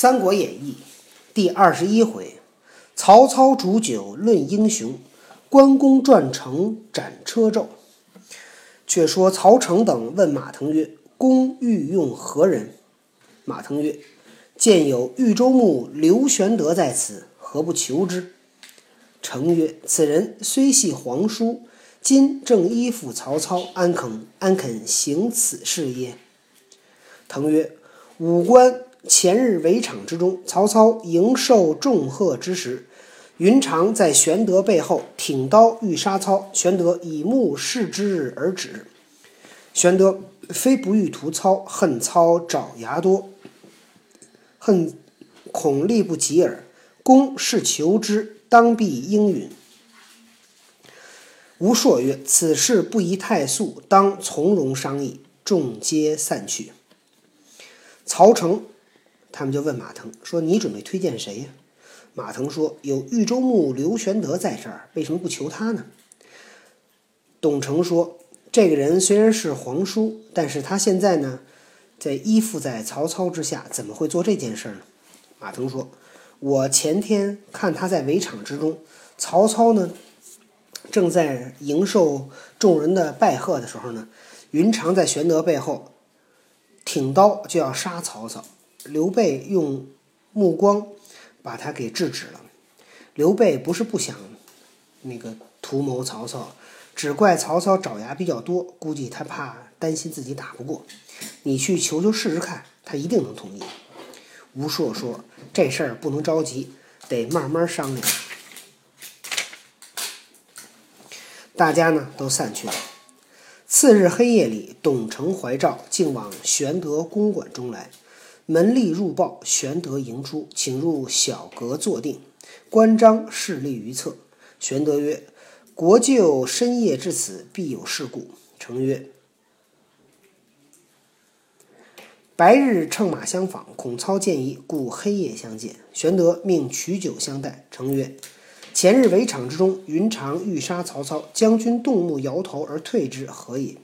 三国演义》第二十一回：曹操煮酒论英雄，关公转城斩车胄。却说曹成等问马腾曰：“公欲用何人？”马腾曰：“见有豫州牧刘玄德在此，何不求之？”成曰：“此人虽系皇叔，今正依附曹操，安肯安肯行此事耶？”腾曰：“武官前日围场之中，曹操迎受重贺之时，云长在玄德背后挺刀欲杀操，玄德以目视之而止。玄德非不欲屠操，恨操爪牙多，恨恐力不及耳。公是求之，当必应允。”吴硕曰：“此事不宜太速，当从容商议。”众皆散去。曹成他们就问马腾说：“你准备推荐谁呀？”马腾说：“有豫州牧刘玄德在这儿，为什么不求他呢？”董承说：“这个人虽然是皇叔，但是他现在呢，在依附在曹操之下，怎么会做这件事呢？”马腾说：“我前天看他在围场之中，曹操呢正在迎受众人的拜贺的时候呢，云长在玄德背后。”挺刀就要杀曹操，刘备用目光把他给制止了。刘备不是不想那个图谋曹操，只怪曹操爪牙比较多，估计他怕担心自己打不过。你去求求试试看，他一定能同意。吴硕说：“这事儿不能着急，得慢慢商量。”大家呢都散去了。次日黑夜里，董承怀诏，竟往玄德公馆中来。门吏入报，玄德迎出，请入小阁坐定。关张侍立于侧。玄德曰：“国舅深夜至此，必有事故。”承曰：“白日乘马相访，恐操见疑，故黑夜相见。”玄德命取酒相待。承曰：前日围场之中，云长欲杀曹操，将军动怒，摇头而退之，何也？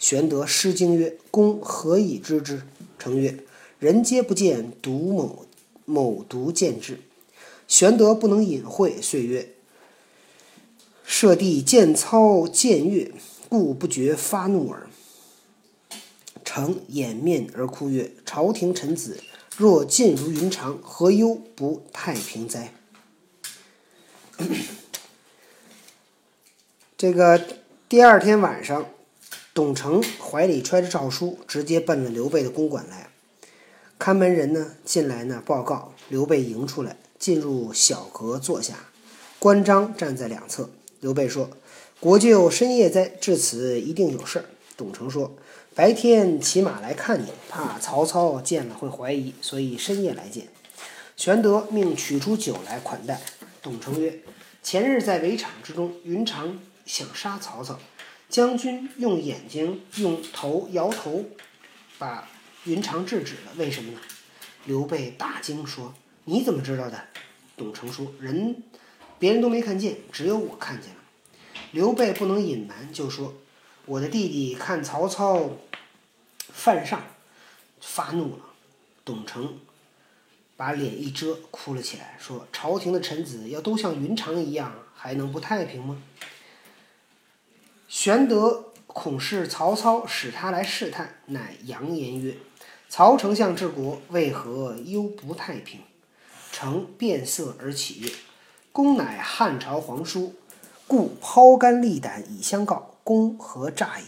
玄德失惊曰：“公何以知之？”成曰：“人皆不见，独某某独见之。”玄德不能隐晦，遂曰：“舍弟见操见悦，故不觉发怒耳。”成掩面而哭曰：“朝廷臣子若尽如云长，何忧不太平哉？” 这个第二天晚上，董承怀里揣着诏书，直接奔了刘备的公馆来。看门人呢进来呢报告，刘备迎出来，进入小阁坐下。关张站在两侧。刘备说：“国舅深夜在至此，一定有事儿。”董承说：“白天骑马来看你，怕曹操见了会怀疑，所以深夜来见。”玄德命取出酒来款待。董承曰：“前日在围场之中，云长想杀曹操，将军用眼睛、用头摇头，把云长制止了。为什么呢？”刘备大惊说：“你怎么知道的？”董承说：“人别人都没看见，只有我看见了。”刘备不能隐瞒，就说：“我的弟弟看曹操犯上，发怒了。”董承。把脸一遮，哭了起来，说：“朝廷的臣子要都像云长一样，还能不太平吗？”玄德恐是曹操使他来试探，乃扬言曰：“曹丞相治国，为何忧不太平？”成变色而起曰：“公乃汉朝皇叔，故抛肝沥胆以相告，公何诈也？”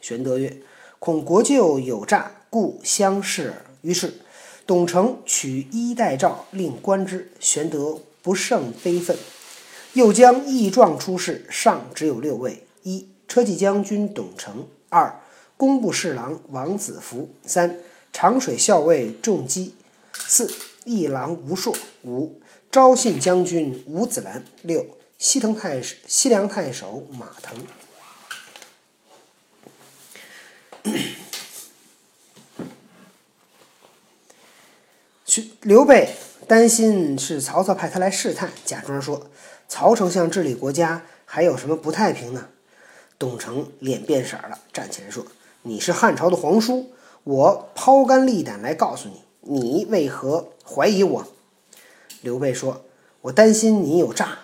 玄德曰：“恐国舅有诈，故相视耳。”于是。董承取衣带诏，令观之。玄德不胜悲愤，又将义状出示。上只有六位：一、车骑将军董承；二、工部侍郎王子服；三、长水校尉仲基；四、议郎吴硕；五、昭信将军吴子兰；六、西藤太西凉太守马腾。刘备担心是曹操派他来试探，假装说：“曹丞相治理国家还有什么不太平呢？”董承脸变色了，站起来说：“你是汉朝的皇叔，我抛肝沥胆来告诉你，你为何怀疑我？”刘备说：“我担心你有诈，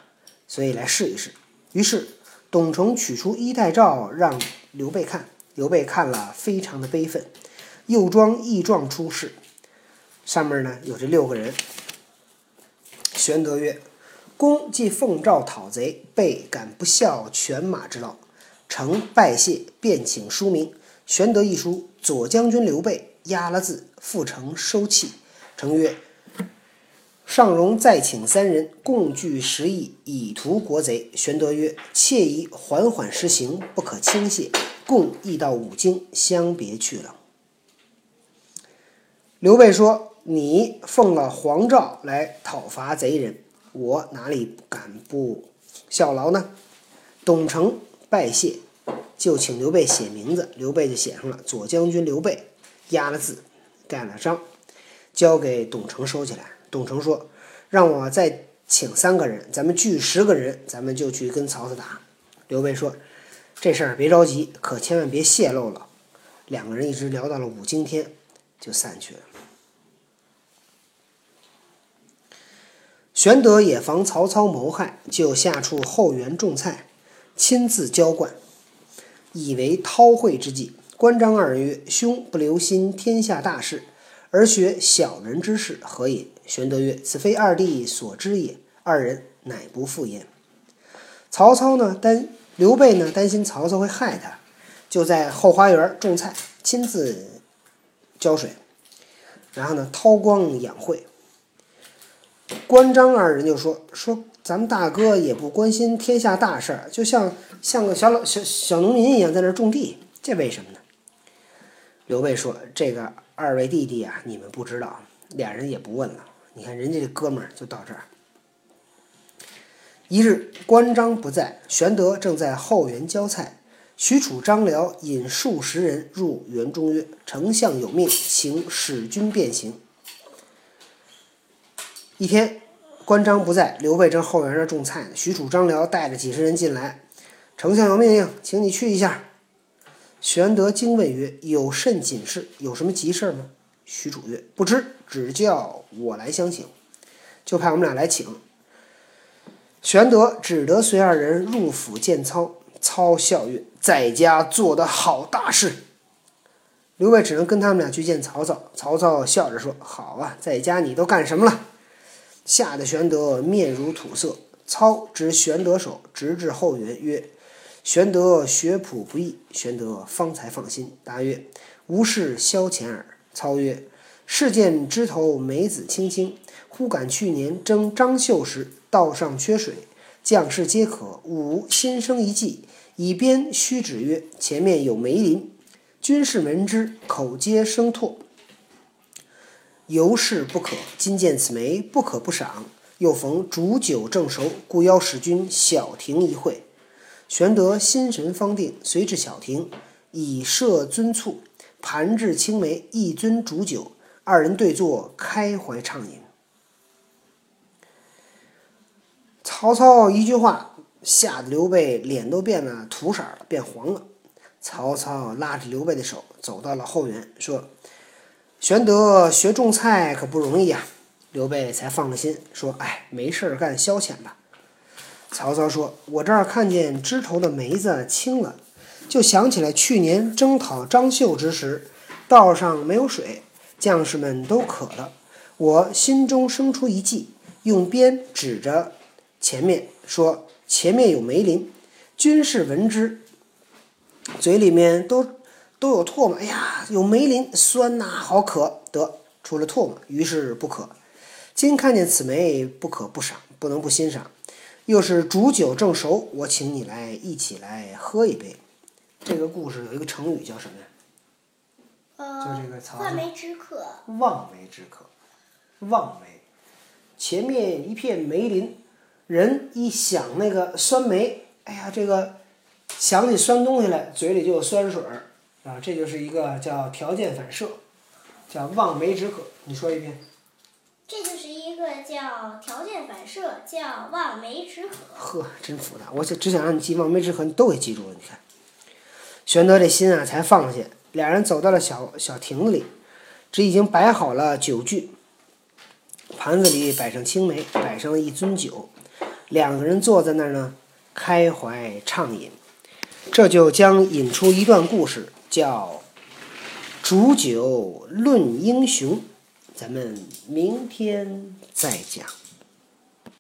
所以来试一试。”于是董承取出衣带诏让刘备看，刘备看了非常的悲愤，又装义状出示，上面呢有这六个人。玄德曰：“公既奉诏讨贼，备敢不效犬马之劳？臣拜谢，便请书名。”玄德一书，左将军刘备压了字，复城收气。成曰：“尚荣再请三人，共聚十亿，以图国贼。”玄德曰：“切宜缓缓施行，不可轻懈。”共议到五经，相别去了。刘备说：“你奉了皇诏来讨伐贼人，我哪里敢不效劳呢？”董承拜谢。就请刘备写名字，刘备就写上了“左将军刘备”，压了字，盖了章，交给董承收起来。董承说：“让我再请三个人，咱们聚十个人，咱们就去跟曹操打。”刘备说：“这事儿别着急，可千万别泄露了。”两个人一直聊到了五更天，就散去了。玄德也防曹操谋害，就下处后园种菜，亲自浇灌。以为韬晦之计。关张二人曰：“兄不留心天下大事，而学小人之事，何也？”玄德曰：“此非二弟所知也。”二人乃不复言。曹操呢担刘备呢担心曹操会害他，就在后花园种菜，亲自浇水，然后呢韬光养晦。关张二人就说：“说咱们大哥也不关心天下大事儿，就像……”像个小老小小农民一样在那种地，这为什么呢？刘备说：“这个二位弟弟啊，你们不知道。”俩人也不问了。你看人家这哥们儿就到这儿。一日，关张不在，玄德正在后园浇菜。许褚、张辽引数十人入园中曰：“丞相有命，请使君便行。”一天，关张不在，刘备正后园那种菜呢。许褚、张辽带着几十人进来。丞相有命令，请你去一下。玄德惊问曰：“有甚紧事？有什么急事吗？”许褚曰：“不知，只叫我来相请，就派我们俩来请。”玄德只得随二人入府见操。操笑曰：“在家做的好大事。”刘备只能跟他们俩去见曹操。曹操笑着说：“好啊，在家你都干什么了？”吓得玄德面如土色。操执玄德手，直至后园曰。玄德学朴不易，玄德方才放心，答曰：“无事消遣耳。”操曰：“世见枝头梅子青青，忽感去年征张绣时，道上缺水，将士皆渴，吾心生一计，以鞭虚指曰：‘前面有梅林，军士闻之，口皆生唾。由是不可。今见此梅，不可不赏。又逢煮酒正熟，故邀使君小亭一会。’”玄德心神方定，随至小亭，以设樽醋，盘置青梅，一樽煮酒，二人对坐，开怀畅饮。曹操一句话，吓得刘备脸都变了土色了，变黄了。曹操拉着刘备的手，走到了后园，说：“玄德学种菜可不容易啊。”刘备才放了心，说：“哎，没事儿干，消遣吧。”曹操说：“我这儿看见枝头的梅子青了，就想起来去年征讨张绣之时，道上没有水，将士们都渴了。我心中生出一计，用鞭指着前面说：‘前面有梅林。’军士闻之，嘴里面都都有唾沫。哎呀，有梅林，酸呐，好渴，得出了唾沫，于是不渴。今看见此梅，不可不赏，不能不欣赏。”又是煮酒正熟，我请你来一起来喝一杯。这个故事有一个成语叫什么呀？呃，就这个望梅止渴。望梅止渴，望梅，前面一片梅林，人一想那个酸梅，哎呀，这个想起酸东西来，嘴里就有酸水儿啊，这就是一个叫条件反射，叫望梅止渴。你说一遍。这就是一个叫条件反射，叫望梅止渴。呵，真复杂，我就只想让你记望梅止渴，你都给记住了。你看，玄德这心啊才放下。俩人走到了小小亭子里，这已经摆好了酒具，盘子里摆上青梅，摆上了一樽酒，两个人坐在那儿呢，开怀畅饮。这就将引出一段故事，叫煮酒论英雄咱们明天再讲。